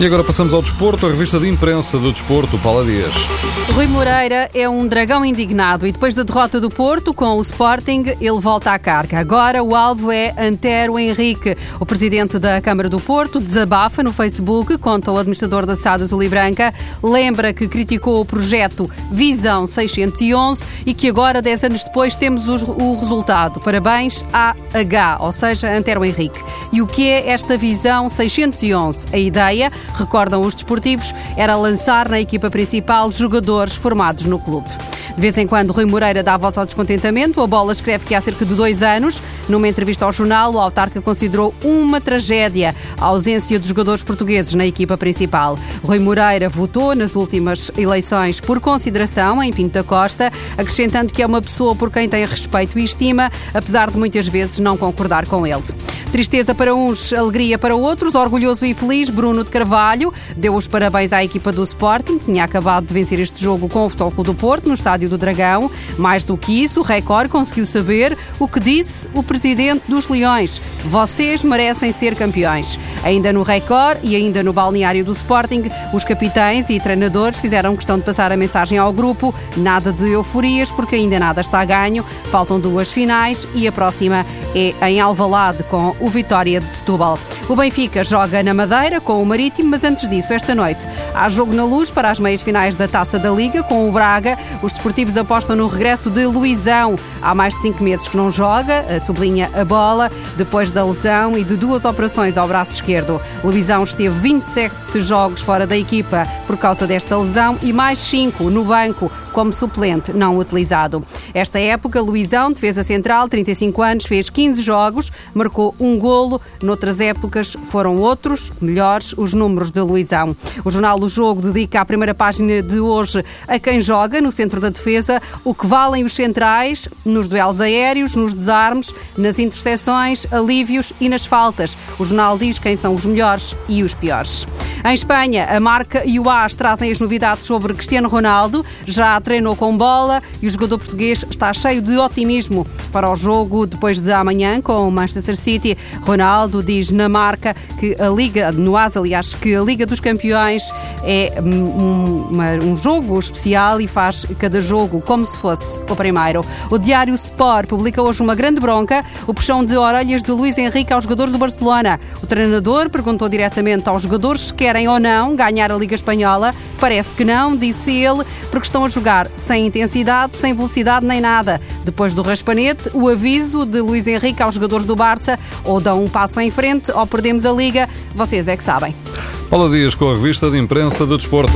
E agora passamos ao desporto, a revista de imprensa do desporto, Paula Dias. Rui Moreira é um dragão indignado e depois da derrota do Porto com o Sporting, ele volta à carga. Agora o alvo é Antero Henrique. O presidente da Câmara do Porto desabafa no Facebook, conta o administrador da SAD Azul e Branca, lembra que criticou o projeto Visão 611 e que agora, 10 anos depois, temos o resultado. Parabéns à H, ou seja, Antero Henrique. E o que é esta Visão 611? A ideia recordam os desportivos, era lançar na equipa principal jogadores formados no clube. De vez em quando, Rui Moreira dá voz ao descontentamento. A bola escreve que há cerca de dois anos, numa entrevista ao jornal, o autarca considerou uma tragédia a ausência dos jogadores portugueses na equipa principal. Rui Moreira votou nas últimas eleições por consideração em Pinto da Costa, acrescentando que é uma pessoa por quem tem respeito e estima, apesar de muitas vezes não concordar com ele. Tristeza para uns, alegria para outros. Orgulhoso e feliz, Bruno de Carvalho deu os parabéns à equipa do Sporting, que tinha acabado de vencer este jogo com o Futebol do Porto, no Estádio do Dragão. Mais do que isso, o Record conseguiu saber o que disse o presidente dos Leões. Vocês merecem ser campeões. Ainda no Record e ainda no balneário do Sporting, os capitães e treinadores fizeram questão de passar a mensagem ao grupo. Nada de euforias, porque ainda nada está ganho. Faltam duas finais e a próxima é em Alvalade com o Vitória de Setúbal. O Benfica joga na Madeira com o Marítimo, mas antes disso, esta noite, há jogo na luz para as meias finais da Taça da Liga com o Braga. Os desportivos apostam no regresso de Luizão. Há mais de cinco meses que não joga, sublinha a bola, depois da lesão e de duas operações ao braço esquerdo. Luizão esteve 27 jogos fora da equipa por causa desta lesão e mais cinco no banco como suplente não utilizado. Esta época, Luizão, defesa central, 35 anos, fez 15 jogos, marcou um golo. Noutras épocas foram outros, melhores, os números de Luizão. O jornal O Jogo dedica a primeira página de hoje a quem joga no centro da defesa, o que valem os centrais nos duelos aéreos, nos desarmes, nas interseções, alívios e nas faltas. O jornal diz quem são os melhores e os piores. Em Espanha, a marca e o AS trazem as novidades sobre Cristiano Ronaldo. Já treinou com bola e o jogador português está cheio de otimismo para o jogo depois de amanhã com o Manchester City. Ronaldo diz na marca que a Liga, no AS, aliás, que a Liga dos Campeões é um, uma, um jogo especial e faz cada jogo como se fosse o primeiro. O Diário Sport publica hoje uma grande bronca, o puxão de orelhas de Luís Henrique aos jogadores do Barcelona. O treinador perguntou diretamente aos jogadores se querem ou não ganhar a Liga Espanhola. Parece que não, disse ele, porque estão a jogar jogar sem intensidade, sem velocidade nem nada. Depois do raspanete, o aviso de Luís Henrique aos jogadores do Barça ou dão um passo em frente ou perdemos a liga. Vocês é que sabem. Paula Dias com a revista de imprensa do desporto.